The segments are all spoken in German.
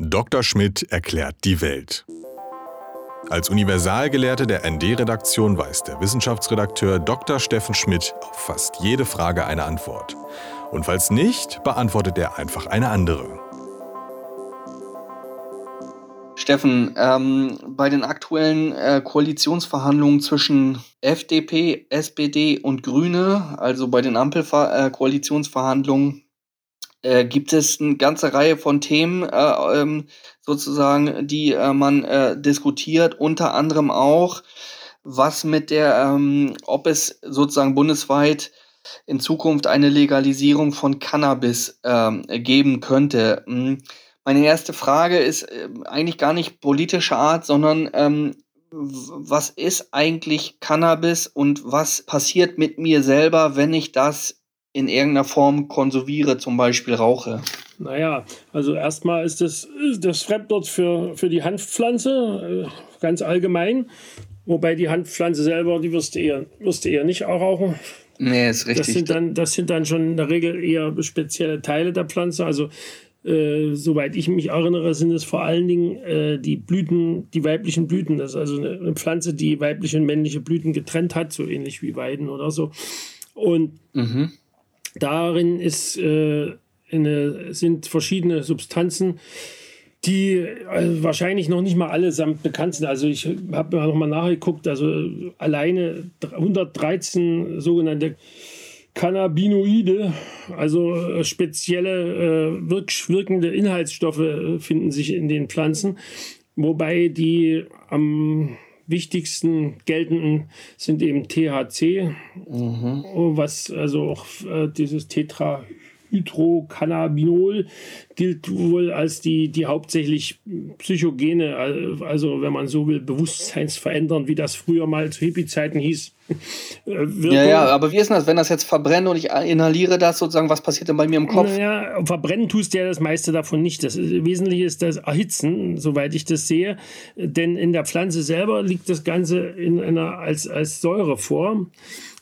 Dr. Schmidt erklärt die Welt. Als Universalgelehrte der ND-Redaktion weiß der Wissenschaftsredakteur Dr. Steffen Schmidt auf fast jede Frage eine Antwort. Und falls nicht, beantwortet er einfach eine andere. Steffen, ähm, bei den aktuellen äh, Koalitionsverhandlungen zwischen FDP, SPD und Grüne, also bei den Ampelkoalitionsverhandlungen, äh, gibt es eine ganze Reihe von Themen äh, ähm, sozusagen, die äh, man äh, diskutiert, unter anderem auch, was mit der, ähm, ob es sozusagen bundesweit in Zukunft eine Legalisierung von Cannabis ähm, geben könnte. Hm. Meine erste Frage ist äh, eigentlich gar nicht politischer Art, sondern ähm, was ist eigentlich Cannabis und was passiert mit mir selber, wenn ich das in irgendeiner Form konsumiere, zum Beispiel rauche? Naja, also erstmal ist das, das Fremdwort für, für die Hanfpflanze, äh, ganz allgemein. Wobei die Hanfpflanze selber, die wirst du eher, wirst du eher nicht auch rauchen. Nee, ist richtig. Das sind, dann, das sind dann schon in der Regel eher spezielle Teile der Pflanze. Also, äh, soweit ich mich erinnere, sind es vor allen Dingen äh, die Blüten, die weiblichen Blüten. Das ist also eine, eine, Pflanze, die weibliche und männliche Blüten getrennt hat, so ähnlich wie Weiden oder so. Und mhm. Darin ist, äh, eine, sind verschiedene Substanzen, die äh, wahrscheinlich noch nicht mal allesamt bekannt sind. Also ich habe noch mal nachgeguckt, also alleine 113 sogenannte Cannabinoide, also äh, spezielle äh, wirkende Inhaltsstoffe äh, finden sich in den Pflanzen, wobei die am wichtigsten geltenden sind eben THC, mhm. was also auch äh, dieses Tetra Hydrocannabinol gilt wohl als die, die hauptsächlich psychogene, also wenn man so will, bewusstseinsverändernd, wie das früher mal zu Hippie-Zeiten hieß. Äh, ja, ja, aber wie ist denn das, wenn das jetzt verbrenne und ich inhaliere das sozusagen, was passiert denn bei mir im Kopf? Naja, verbrennen tust du ja das meiste davon nicht. Das Wesentliche ist das Erhitzen, soweit ich das sehe. Denn in der Pflanze selber liegt das Ganze in einer, als, als Säure vor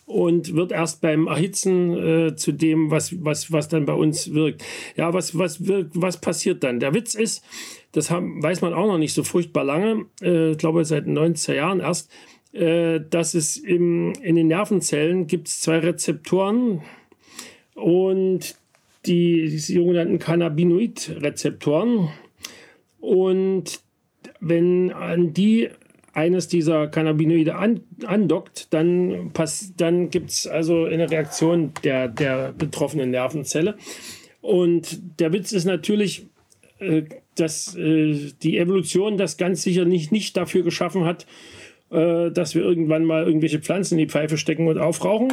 und wird erst beim Erhitzen äh, zu dem, was, was, was dann bei uns wirkt. Ja, was, was, wirkt, was passiert dann? Der Witz ist, das haben, weiß man auch noch nicht so furchtbar lange, äh, glaube seit den 90er Jahren erst, äh, dass es im, in den Nervenzellen gibt es zwei Rezeptoren und die, die sogenannten Cannabinoid-Rezeptoren. Und wenn an die eines dieser Cannabinoide an, andockt, dann, dann gibt es also eine Reaktion der, der betroffenen Nervenzelle. Und der Witz ist natürlich, äh, dass äh, die Evolution das ganz sicher nicht, nicht dafür geschaffen hat, äh, dass wir irgendwann mal irgendwelche Pflanzen in die Pfeife stecken und aufrauchen,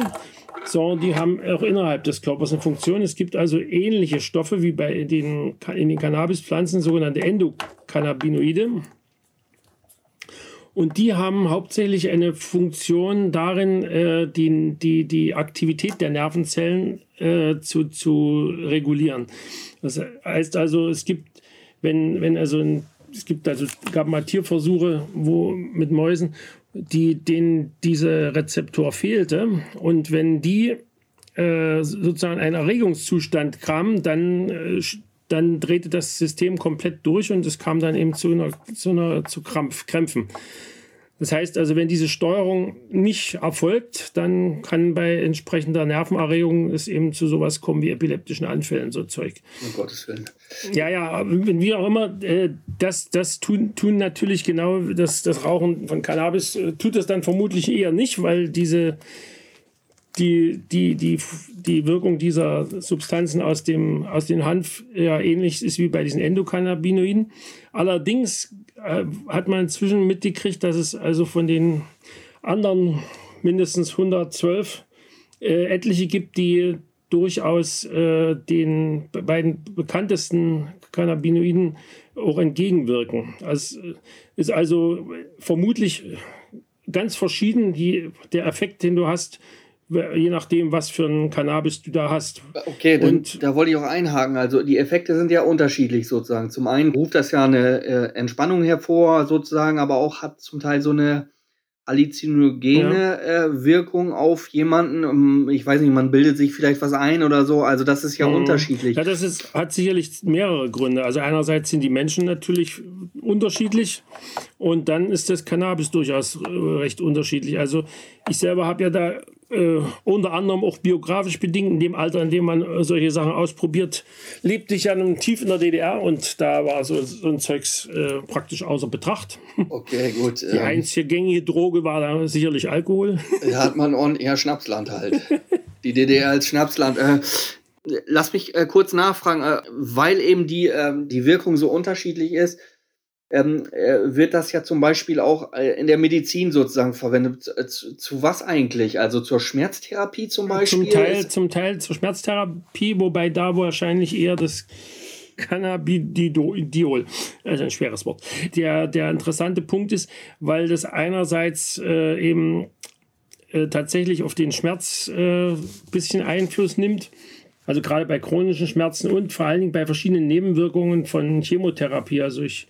sondern die haben auch innerhalb des Körpers eine Funktion. Es gibt also ähnliche Stoffe wie bei den, in den Cannabispflanzen, sogenannte Endokannabinoide. Und die haben hauptsächlich eine Funktion darin, äh, die, die, die Aktivität der Nervenzellen äh, zu, zu regulieren. Das heißt also, es gibt, wenn, wenn also ein, es gibt also gab mal Tierversuche, wo mit Mäusen, die denen diese Rezeptor fehlte und wenn die äh, sozusagen einen Erregungszustand kamen, dann äh, dann drehte das System komplett durch und es kam dann eben zu einer, zu einer zu Krampf, Krämpfen. Das heißt also, wenn diese Steuerung nicht erfolgt, dann kann bei entsprechender Nervenerregung es eben zu sowas kommen wie epileptischen Anfällen, so Zeug. Um Gottes Willen. Ja, ja, wie auch immer, äh, das, das tun, tun natürlich genau das, das Rauchen von Cannabis, äh, tut es dann vermutlich eher nicht, weil diese die, die, die, die Wirkung dieser Substanzen aus dem, aus dem Hanf ja ähnlich ist wie bei diesen Endokannabinoiden. Allerdings äh, hat man inzwischen mitgekriegt, dass es also von den anderen mindestens 112 äh, etliche gibt, die durchaus äh, den beiden bekanntesten Cannabinoiden auch entgegenwirken. Es ist also vermutlich ganz verschieden, die, der Effekt, den du hast, je nachdem, was für ein Cannabis du da hast. Okay, und da wollte ich auch einhaken. Also die Effekte sind ja unterschiedlich sozusagen. Zum einen ruft das ja eine äh, Entspannung hervor sozusagen, aber auch hat zum Teil so eine halluzinogene ja. äh, Wirkung auf jemanden. Ähm, ich weiß nicht, man bildet sich vielleicht was ein oder so. Also das ist ja mhm. unterschiedlich. Ja, das ist, hat sicherlich mehrere Gründe. Also einerseits sind die Menschen natürlich unterschiedlich und dann ist das Cannabis durchaus äh, recht unterschiedlich. Also ich selber habe ja da äh, unter anderem auch biografisch bedingt, in dem Alter, in dem man äh, solche Sachen ausprobiert, lebte ich ja tief in der DDR und da war so, so ein Zeugs äh, praktisch außer Betracht. Okay, gut. Die ähm, einzige gängige Droge war da sicherlich Alkohol. Da hat man eher Schnapsland halt. Die DDR als Schnapsland. Äh, lass mich äh, kurz nachfragen, äh, weil eben die, ähm, die Wirkung so unterschiedlich ist ähm, äh, wird das ja zum Beispiel auch äh, in der Medizin sozusagen verwendet. Äh, zu, zu, was eigentlich? Also zur Schmerztherapie zum Beispiel? Zum Teil, zum Teil zur Schmerztherapie, wobei da wahrscheinlich eher das Cannabidiol, also ein schweres Wort. Der, der interessante Punkt ist, weil das einerseits äh, eben äh, tatsächlich auf den Schmerz ein äh, bisschen Einfluss nimmt. Also gerade bei chronischen Schmerzen und vor allen Dingen bei verschiedenen Nebenwirkungen von Chemotherapie. Also ich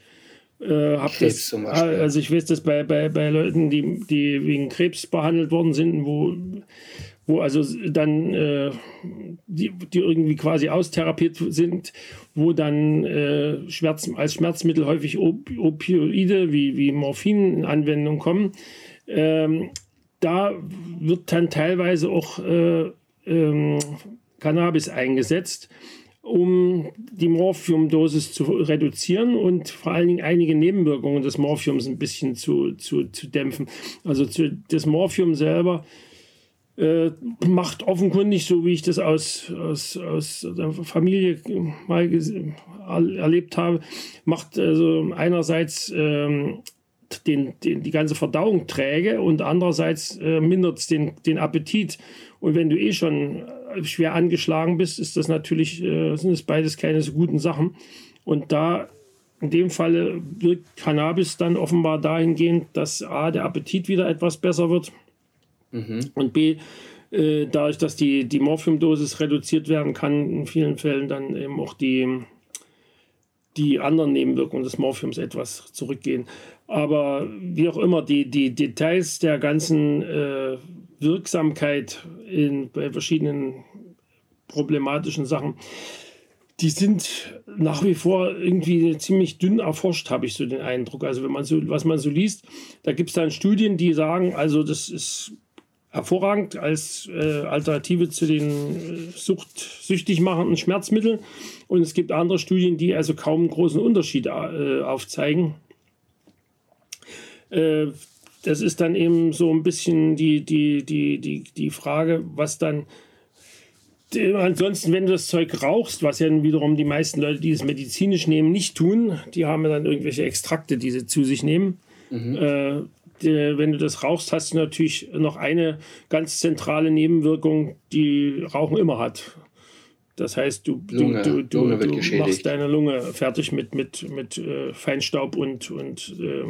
äh, Krebs das, also ich weiß das bei, bei, bei Leuten, die, die wegen Krebs behandelt worden sind, wo, wo also dann äh, die, die irgendwie quasi austherapiert sind, wo dann äh, Schmerz, als Schmerzmittel häufig Op Opioide wie, wie Morphin in Anwendung kommen. Ähm, da wird dann teilweise auch äh, ähm, Cannabis eingesetzt um die Morphiumdosis zu reduzieren und vor allen Dingen einige Nebenwirkungen des Morphiums ein bisschen zu, zu, zu dämpfen. Also zu, das Morphium selber äh, macht offenkundig, so wie ich das aus, aus, aus der Familie mal erlebt habe, macht also einerseits ähm, den, den, die ganze Verdauung träge und andererseits äh, mindert es den, den Appetit. Und wenn du eh schon schwer angeschlagen bist, ist das natürlich, äh, sind es beides keine so guten Sachen. Und da in dem Falle wirkt Cannabis dann offenbar dahingehend, dass A, der Appetit wieder etwas besser wird mhm. und B, äh, dadurch, dass die, die Morphiumdosis reduziert werden kann, in vielen Fällen dann eben auch die, die anderen Nebenwirkungen des Morphiums etwas zurückgehen. Aber wie auch immer, die, die Details der ganzen äh, Wirksamkeit in, bei verschiedenen problematischen Sachen, die sind nach wie vor irgendwie ziemlich dünn erforscht, habe ich so den Eindruck. Also wenn man so, was man so liest, da gibt es dann Studien, die sagen, also das ist hervorragend als äh, Alternative zu den äh, sucht, süchtig machenden Schmerzmitteln. Und es gibt andere Studien, die also kaum einen großen Unterschied äh, aufzeigen. Äh, das ist dann eben so ein bisschen die, die, die, die, die Frage, was dann. Ansonsten, wenn du das Zeug rauchst, was ja wiederum die meisten Leute, die es medizinisch nehmen, nicht tun, die haben ja dann irgendwelche Extrakte, die sie zu sich nehmen. Mhm. Wenn du das rauchst, hast du natürlich noch eine ganz zentrale Nebenwirkung, die Rauchen immer hat. Das heißt, du, Lunge, du, du, du machst deine Lunge fertig mit, mit, mit äh, Feinstaub und, und äh,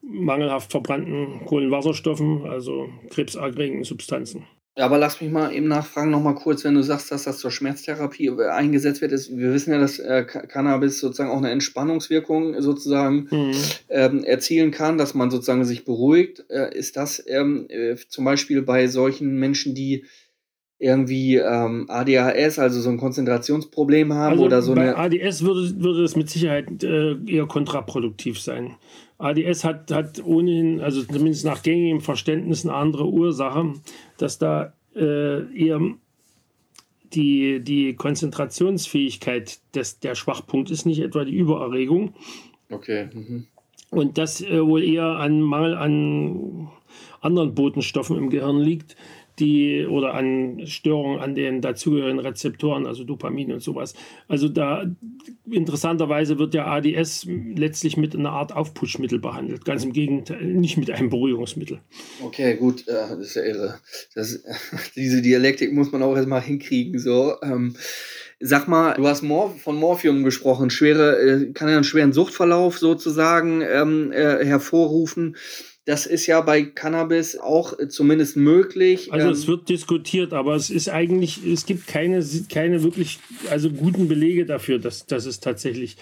mangelhaft verbrannten Kohlenwasserstoffen, also krebserregenden Substanzen. Aber lass mich mal eben nachfragen, noch mal kurz, wenn du sagst, dass das zur Schmerztherapie eingesetzt wird. Ist, wir wissen ja, dass äh, Cannabis sozusagen auch eine Entspannungswirkung sozusagen mhm. ähm, erzielen kann, dass man sozusagen sich beruhigt. Äh, ist das ähm, äh, zum Beispiel bei solchen Menschen, die irgendwie ähm, ADHS, also so ein Konzentrationsproblem haben also oder so bei eine. ADS würde, würde es mit Sicherheit äh, eher kontraproduktiv sein. ADS hat, hat ohnehin, also zumindest nach gängigem Verständnis, eine andere Ursache, dass da äh, eher die, die Konzentrationsfähigkeit des, der Schwachpunkt ist, nicht etwa die Übererregung. Okay. Mhm. Und das äh, wohl eher an Mangel an anderen Botenstoffen im Gehirn liegt, die oder an Störungen an den dazugehörigen Rezeptoren, also Dopamin und sowas. Also da interessanterweise wird der ADS letztlich mit einer Art Aufputschmittel behandelt. Ganz im Gegenteil, nicht mit einem Beruhigungsmittel. Okay, gut, das ist ja irre. Das, diese Dialektik muss man auch erstmal hinkriegen. So. Ähm, sag mal, du hast Mor von Morphium gesprochen. Schwere, äh, kann ja einen schweren Suchtverlauf sozusagen ähm, äh, hervorrufen. Das ist ja bei Cannabis auch äh, zumindest möglich. Also es ähm, wird diskutiert, aber es ist eigentlich, es gibt keine, keine wirklich, also guten Belege dafür, dass, dass es tatsächlich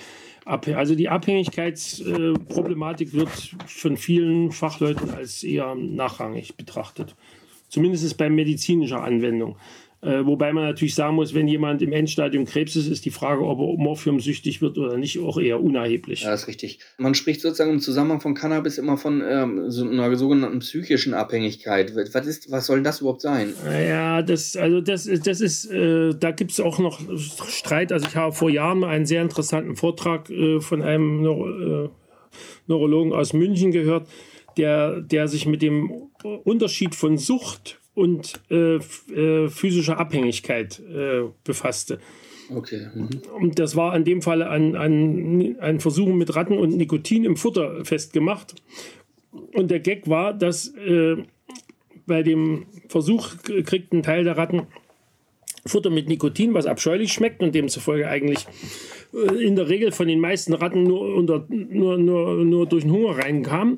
also die Abhängigkeitsproblematik wird von vielen Fachleuten als eher nachrangig betrachtet. Zumindest bei medizinischer Anwendung. Äh, wobei man natürlich sagen muss, wenn jemand im Endstadium Krebs ist, ist die Frage, ob er Morphium süchtig wird oder nicht, auch eher unerheblich. Ja, das ist richtig. Man spricht sozusagen im Zusammenhang von Cannabis immer von ähm, so einer sogenannten psychischen Abhängigkeit. Was, ist, was soll das überhaupt sein? Ja, das, also das, das ist, äh, da gibt es auch noch Streit. Also ich habe vor Jahren einen sehr interessanten Vortrag äh, von einem Neuro, äh, Neurologen aus München gehört, der, der sich mit dem Unterschied von Sucht und äh, äh, physischer Abhängigkeit äh, befasste. Okay. Mhm. Und das war in dem Fall an, an, an Versuchen mit Ratten und Nikotin im Futter festgemacht. Und der Gag war, dass äh, bei dem Versuch kriegt ein Teil der Ratten Futter mit Nikotin, was abscheulich schmeckt und demzufolge eigentlich äh, in der Regel von den meisten Ratten nur, unter, nur, nur, nur durch den Hunger reinkam.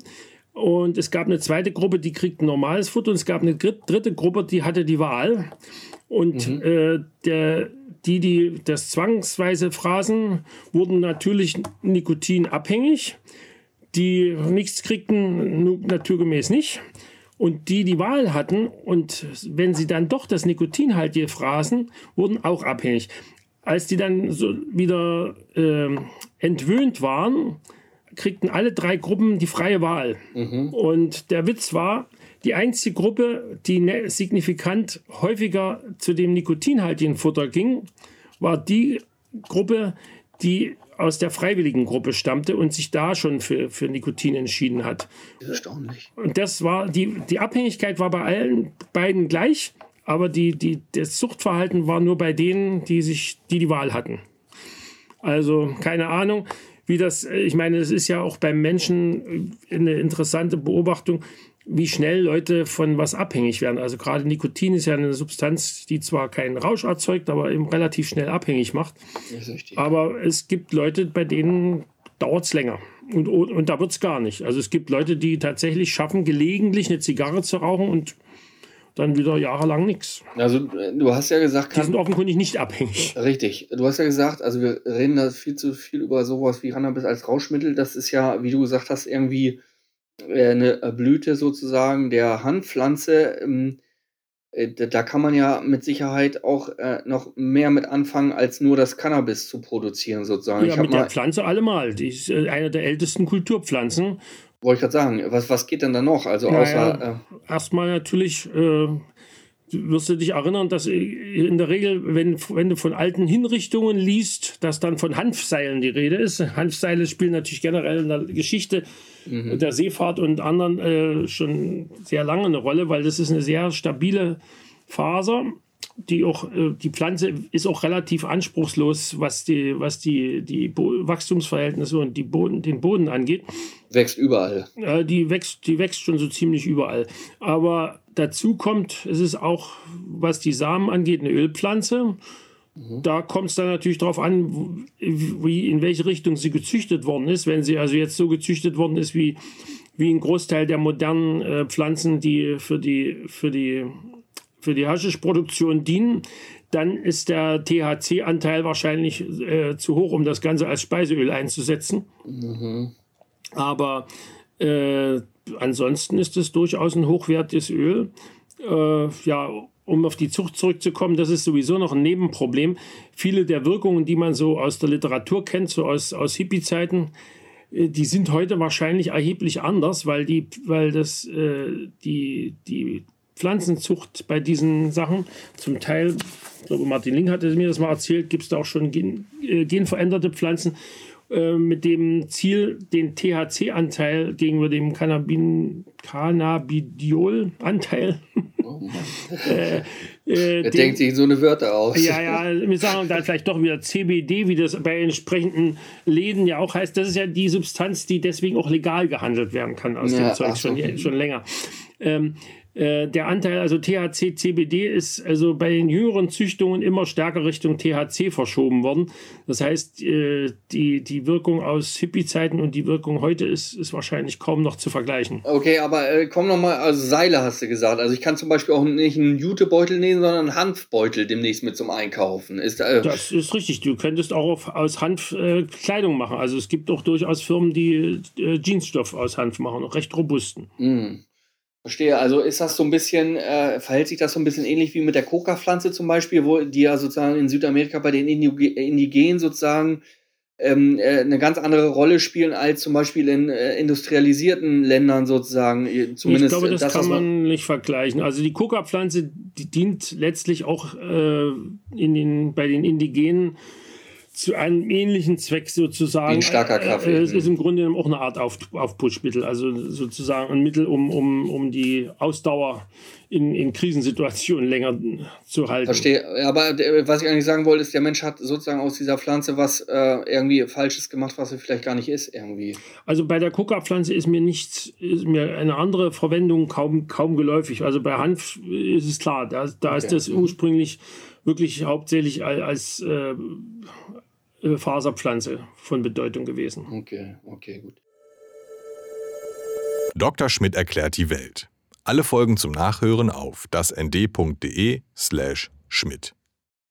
Und es gab eine zweite Gruppe, die kriegt normales Futter. Und es gab eine dritte Gruppe, die hatte die Wahl. Und mhm. äh, der, die, die das zwangsweise fraßen, wurden natürlich nikotinabhängig. Die nichts kriegten, naturgemäß nicht. Und die die Wahl hatten und wenn sie dann doch das Nikotinhaltige fraßen, wurden auch abhängig. Als die dann so wieder äh, entwöhnt waren, kriegten alle drei Gruppen die freie Wahl. Mhm. Und der Witz war, die einzige Gruppe, die ne-, signifikant häufiger zu dem nikotinhaltigen Futter ging, war die Gruppe, die aus der freiwilligen Gruppe stammte und sich da schon für, für Nikotin entschieden hat. Erstaunlich. Und das war, die, die Abhängigkeit war bei allen beiden gleich, aber die, die, das Suchtverhalten war nur bei denen, die sich, die die Wahl hatten. Also keine Ahnung wie das, äh, ich meine, es ist ja auch beim Menschen äh, eine interessante Beobachtung, wie schnell Leute von was abhängig werden. Also gerade Nikotin ist ja eine Substanz, die zwar keinen Rausch erzeugt, aber eben relativ schnell abhängig macht. Aber es gibt Leute, bei denen dauert es länger. Und, und, und da wird es gar nicht. Also es gibt Leute, die tatsächlich schaffen, gelegentlich eine Zigarre zu rauchen und dann wieder jahrelang nichts. Also du hast ja gesagt, die sind offenkundig nicht abhängig. Richtig. Du hast ja gesagt, also wir reden da viel zu viel über sowas wie Cannabis als Rauschmittel. Das ist ja, wie du gesagt hast, irgendwie äh, eine Blüte sozusagen der Handpflanze. Ähm, äh, da kann man ja mit Sicherheit auch äh, noch mehr mit anfangen, als nur das Cannabis zu produzieren, sozusagen. Ja, ich mit der Pflanze allemal. Die ist eine der ältesten Kulturpflanzen. Wollte ich gerade sagen, was, was geht denn da noch? Also außer. Ja, äh erstmal natürlich. Äh, wirst du dich erinnern, dass in der Regel, wenn, wenn du von alten Hinrichtungen liest, dass dann von Hanfseilen die Rede ist. Hanfseile spielen natürlich generell in der Geschichte mhm. der Seefahrt und anderen äh, schon sehr lange eine Rolle, weil das ist eine sehr stabile Faser die auch, äh, die Pflanze ist auch relativ anspruchslos, was die, was die, die Wachstumsverhältnisse und die Boden, den Boden angeht. Wächst überall. Äh, die wächst, die wächst schon so ziemlich überall. Aber dazu kommt, es ist auch, was die Samen angeht, eine Ölpflanze. Mhm. Da kommt es dann natürlich darauf an, wie, in welche Richtung sie gezüchtet worden ist. Wenn sie also jetzt so gezüchtet worden ist, wie, wie ein Großteil der modernen äh, Pflanzen, die für die, für die für die Haschischproduktion dienen, dann ist der THC-Anteil wahrscheinlich äh, zu hoch, um das Ganze als Speiseöl einzusetzen. Mhm. Aber äh, ansonsten ist es durchaus ein hochwertiges Öl. Äh, ja, um auf die Zucht zurückzukommen, das ist sowieso noch ein Nebenproblem. Viele der Wirkungen, die man so aus der Literatur kennt, so aus, aus Hippie-Zeiten, äh, die sind heute wahrscheinlich erheblich anders, weil die, weil das, äh, die, die Pflanzenzucht bei diesen Sachen. Zum Teil, ich glaube, Martin Link hatte mir das mal erzählt, gibt es da auch schon gen, äh, genveränderte Pflanzen äh, mit dem Ziel, den THC-Anteil gegenüber dem Cannabin Cannabidiol-Anteil. Oh äh, äh, er denkt sich so eine Wörter aus. Ja, ja, wir sagen dann vielleicht doch wieder CBD, wie das bei entsprechenden Läden ja auch heißt. Das ist ja die Substanz, die deswegen auch legal gehandelt werden kann aus ja, dem Zeug schon, schon länger. Ähm, Äh, der Anteil, also THC, CBD, ist also bei den jüngeren Züchtungen immer stärker Richtung THC verschoben worden. Das heißt, äh, die, die Wirkung aus Hippie-Zeiten und die Wirkung heute ist, ist wahrscheinlich kaum noch zu vergleichen. Okay, aber äh, komm noch mal, also Seile hast du gesagt. Also ich kann zum Beispiel auch nicht einen Jutebeutel nehmen, sondern einen Hanfbeutel demnächst mit zum Einkaufen. Ist, äh das ist richtig. Du könntest auch auf, aus Hanf äh, Kleidung machen. Also es gibt auch durchaus Firmen, die äh, Jeansstoff aus Hanf machen, auch recht robusten. Mm. Verstehe. Also ist das so ein bisschen, äh, verhält sich das so ein bisschen ähnlich wie mit der Coca-Pflanze zum Beispiel, wo die ja sozusagen in Südamerika bei den Indigenen sozusagen ähm, äh, eine ganz andere Rolle spielen als zum Beispiel in äh, industrialisierten Ländern sozusagen. Zumindest ich glaube, das, das kann man nicht vergleichen. Also die Coca-Pflanze, die dient letztlich auch äh, in den, bei den Indigenen zu einem ähnlichen Zweck sozusagen. Wie ein starker Kaffee. Äh, es ist im Grunde auch eine Art Auf, Aufputschmittel, also sozusagen ein Mittel, um, um, um die Ausdauer in, in Krisensituationen länger zu halten. Verstehe. Aber äh, was ich eigentlich sagen wollte, ist, der Mensch hat sozusagen aus dieser Pflanze was äh, irgendwie Falsches gemacht, was er vielleicht gar nicht ist, irgendwie. Also bei der Coca-Pflanze ist mir nichts, ist mir eine andere Verwendung kaum, kaum geläufig. Also bei Hanf ist es klar, da, da okay. ist das ursprünglich wirklich hauptsächlich als, als äh, Faserpflanze von Bedeutung gewesen. Okay, okay, gut. Dr. Schmidt erklärt die Welt. Alle Folgen zum Nachhören auf dasnd.de slash Schmidt.